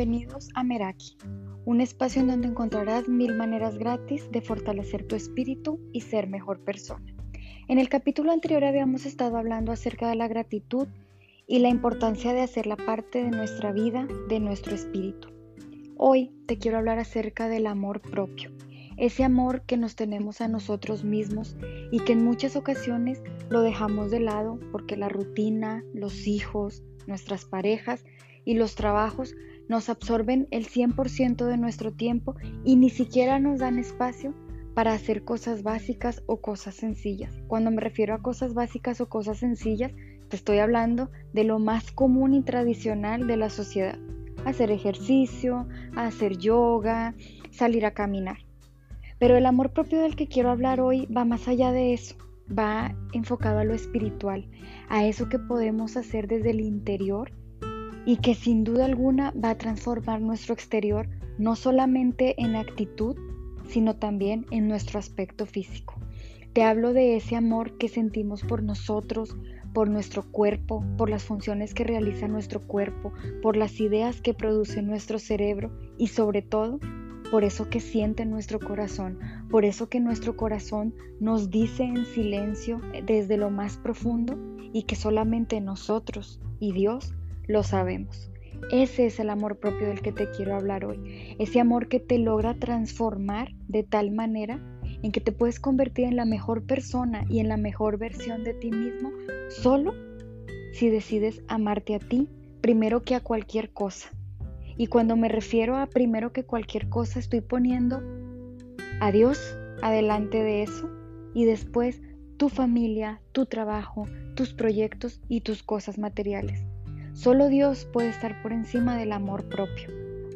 bienvenidos a Meraki, un espacio en donde encontrarás mil maneras gratis de fortalecer tu espíritu y ser mejor persona. En el capítulo anterior habíamos estado hablando acerca de la gratitud y la importancia de hacerla parte de nuestra vida, de nuestro espíritu. Hoy te quiero hablar acerca del amor propio, ese amor que nos tenemos a nosotros mismos y que en muchas ocasiones lo dejamos de lado porque la rutina, los hijos, nuestras parejas y los trabajos nos absorben el 100% de nuestro tiempo y ni siquiera nos dan espacio para hacer cosas básicas o cosas sencillas. Cuando me refiero a cosas básicas o cosas sencillas, te estoy hablando de lo más común y tradicional de la sociedad. Hacer ejercicio, hacer yoga, salir a caminar. Pero el amor propio del que quiero hablar hoy va más allá de eso, va enfocado a lo espiritual, a eso que podemos hacer desde el interior y que sin duda alguna va a transformar nuestro exterior no solamente en actitud, sino también en nuestro aspecto físico. Te hablo de ese amor que sentimos por nosotros, por nuestro cuerpo, por las funciones que realiza nuestro cuerpo, por las ideas que produce nuestro cerebro y sobre todo por eso que siente nuestro corazón, por eso que nuestro corazón nos dice en silencio desde lo más profundo y que solamente nosotros y Dios lo sabemos. Ese es el amor propio del que te quiero hablar hoy. Ese amor que te logra transformar de tal manera en que te puedes convertir en la mejor persona y en la mejor versión de ti mismo solo si decides amarte a ti primero que a cualquier cosa. Y cuando me refiero a primero que cualquier cosa, estoy poniendo a Dios adelante de eso y después tu familia, tu trabajo, tus proyectos y tus cosas materiales. Solo Dios puede estar por encima del amor propio.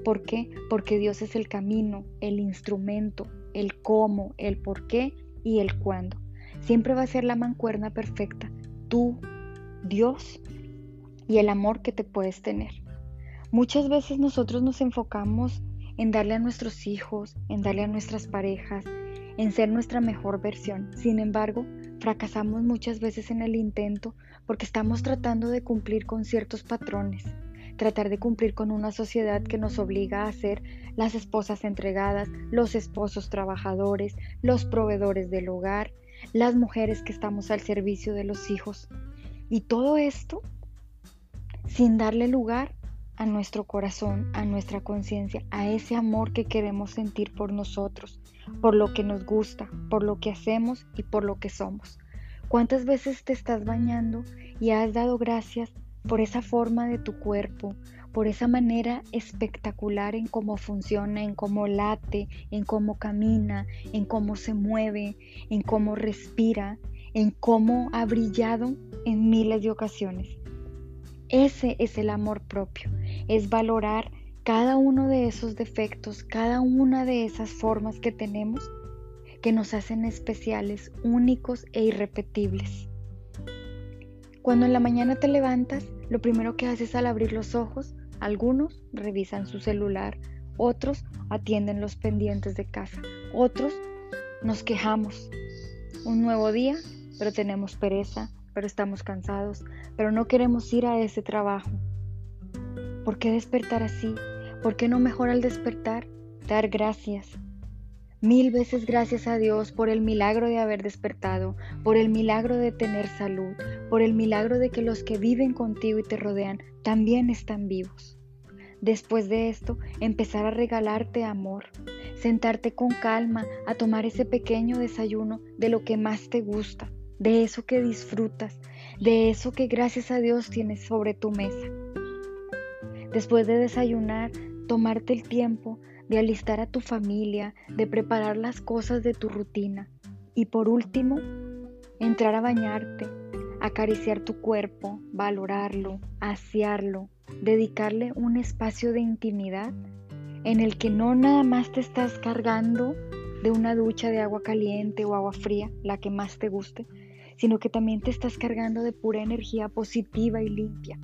¿Por qué? Porque Dios es el camino, el instrumento, el cómo, el por qué y el cuándo. Siempre va a ser la mancuerna perfecta, tú, Dios y el amor que te puedes tener. Muchas veces nosotros nos enfocamos en darle a nuestros hijos, en darle a nuestras parejas, en ser nuestra mejor versión. Sin embargo, fracasamos muchas veces en el intento porque estamos tratando de cumplir con ciertos patrones, tratar de cumplir con una sociedad que nos obliga a ser las esposas entregadas, los esposos trabajadores, los proveedores del hogar, las mujeres que estamos al servicio de los hijos. Y todo esto sin darle lugar a nuestro corazón, a nuestra conciencia, a ese amor que queremos sentir por nosotros, por lo que nos gusta, por lo que hacemos y por lo que somos. ¿Cuántas veces te estás bañando y has dado gracias por esa forma de tu cuerpo, por esa manera espectacular en cómo funciona, en cómo late, en cómo camina, en cómo se mueve, en cómo respira, en cómo ha brillado en miles de ocasiones? Ese es el amor propio, es valorar cada uno de esos defectos, cada una de esas formas que tenemos que nos hacen especiales, únicos e irrepetibles. Cuando en la mañana te levantas, lo primero que haces al abrir los ojos, algunos revisan su celular, otros atienden los pendientes de casa, otros nos quejamos. Un nuevo día, pero tenemos pereza, pero estamos cansados, pero no queremos ir a ese trabajo. ¿Por qué despertar así? ¿Por qué no mejor al despertar dar gracias? Mil veces gracias a Dios por el milagro de haber despertado, por el milagro de tener salud, por el milagro de que los que viven contigo y te rodean también están vivos. Después de esto, empezar a regalarte amor, sentarte con calma a tomar ese pequeño desayuno de lo que más te gusta, de eso que disfrutas, de eso que gracias a Dios tienes sobre tu mesa. Después de desayunar, tomarte el tiempo de alistar a tu familia, de preparar las cosas de tu rutina. Y por último, entrar a bañarte, acariciar tu cuerpo, valorarlo, asearlo, dedicarle un espacio de intimidad en el que no nada más te estás cargando de una ducha de agua caliente o agua fría, la que más te guste, sino que también te estás cargando de pura energía positiva y limpia,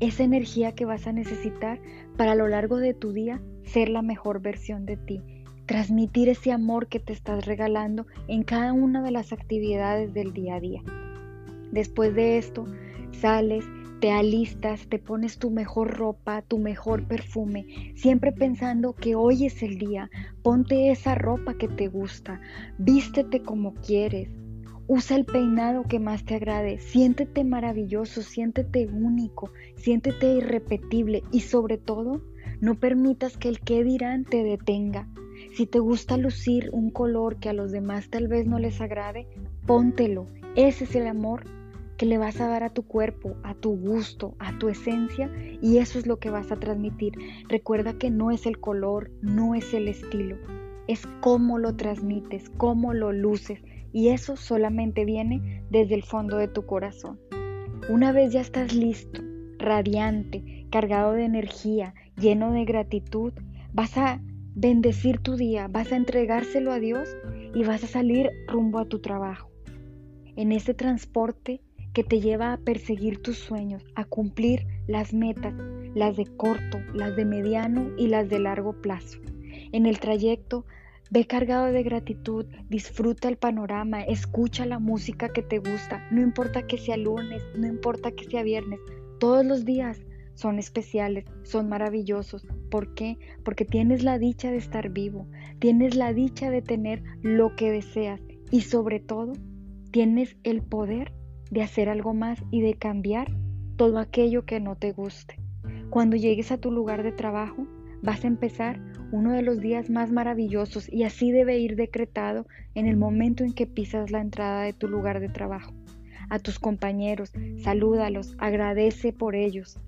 esa energía que vas a necesitar para a lo largo de tu día ser la mejor versión de ti, transmitir ese amor que te estás regalando en cada una de las actividades del día a día. Después de esto, sales, te alistas, te pones tu mejor ropa, tu mejor perfume, siempre pensando que hoy es el día. Ponte esa ropa que te gusta, vístete como quieres, usa el peinado que más te agrade, siéntete maravilloso, siéntete único, siéntete irrepetible y sobre todo, no permitas que el qué dirán te detenga. Si te gusta lucir un color que a los demás tal vez no les agrade, póntelo. Ese es el amor que le vas a dar a tu cuerpo, a tu gusto, a tu esencia y eso es lo que vas a transmitir. Recuerda que no es el color, no es el estilo, es cómo lo transmites, cómo lo luces y eso solamente viene desde el fondo de tu corazón. Una vez ya estás listo, radiante, cargado de energía, lleno de gratitud, vas a bendecir tu día, vas a entregárselo a Dios y vas a salir rumbo a tu trabajo. En ese transporte que te lleva a perseguir tus sueños, a cumplir las metas, las de corto, las de mediano y las de largo plazo. En el trayecto, ve cargado de gratitud, disfruta el panorama, escucha la música que te gusta, no importa que sea lunes, no importa que sea viernes, todos los días son especiales, son maravillosos. ¿Por qué? Porque tienes la dicha de estar vivo, tienes la dicha de tener lo que deseas y sobre todo tienes el poder de hacer algo más y de cambiar todo aquello que no te guste. Cuando llegues a tu lugar de trabajo, vas a empezar uno de los días más maravillosos y así debe ir decretado en el momento en que pisas la entrada de tu lugar de trabajo. A tus compañeros, salúdalos, agradece por ellos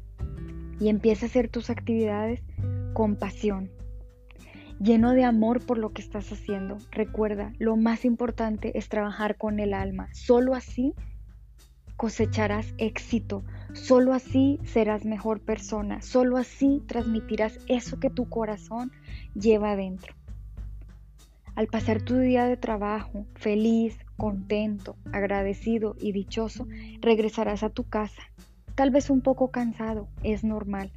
y empieza a hacer tus actividades con pasión, lleno de amor por lo que estás haciendo. Recuerda, lo más importante es trabajar con el alma. Solo así cosecharás éxito. Solo así serás mejor persona. Solo así transmitirás eso que tu corazón lleva adentro. Al pasar tu día de trabajo feliz, contento, agradecido y dichoso, regresarás a tu casa. Tal vez un poco cansado, es normal,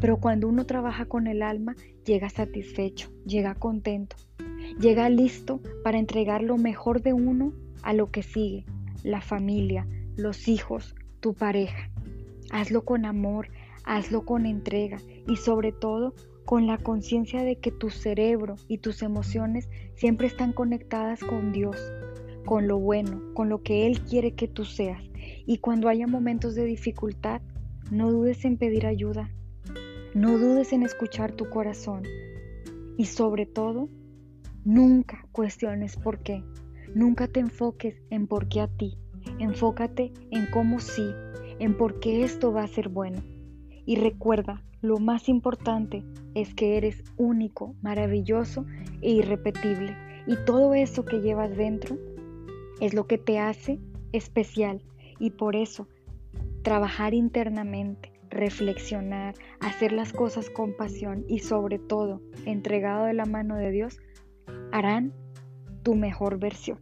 pero cuando uno trabaja con el alma, llega satisfecho, llega contento, llega listo para entregar lo mejor de uno a lo que sigue, la familia, los hijos, tu pareja. Hazlo con amor, hazlo con entrega y sobre todo con la conciencia de que tu cerebro y tus emociones siempre están conectadas con Dios, con lo bueno, con lo que Él quiere que tú seas. Y cuando haya momentos de dificultad, no dudes en pedir ayuda, no dudes en escuchar tu corazón y sobre todo, nunca cuestiones por qué, nunca te enfoques en por qué a ti, Enfócate en cómo sí, en por qué esto va a ser bueno. Y recuerda, lo más importante es que eres único, maravilloso e irrepetible. Y todo eso que llevas dentro es lo que te hace especial. Y por eso, trabajar internamente, reflexionar, hacer las cosas con pasión y sobre todo entregado de la mano de Dios, harán tu mejor versión.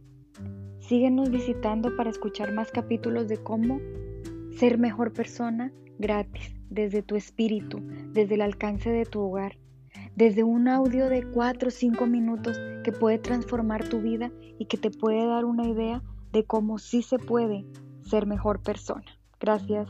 Síguenos visitando para escuchar más capítulos de cómo ser mejor persona gratis, desde tu espíritu, desde el alcance de tu hogar, desde un audio de 4 o 5 minutos que puede transformar tu vida y que te puede dar una idea de cómo sí se puede ser mejor persona. Gracias.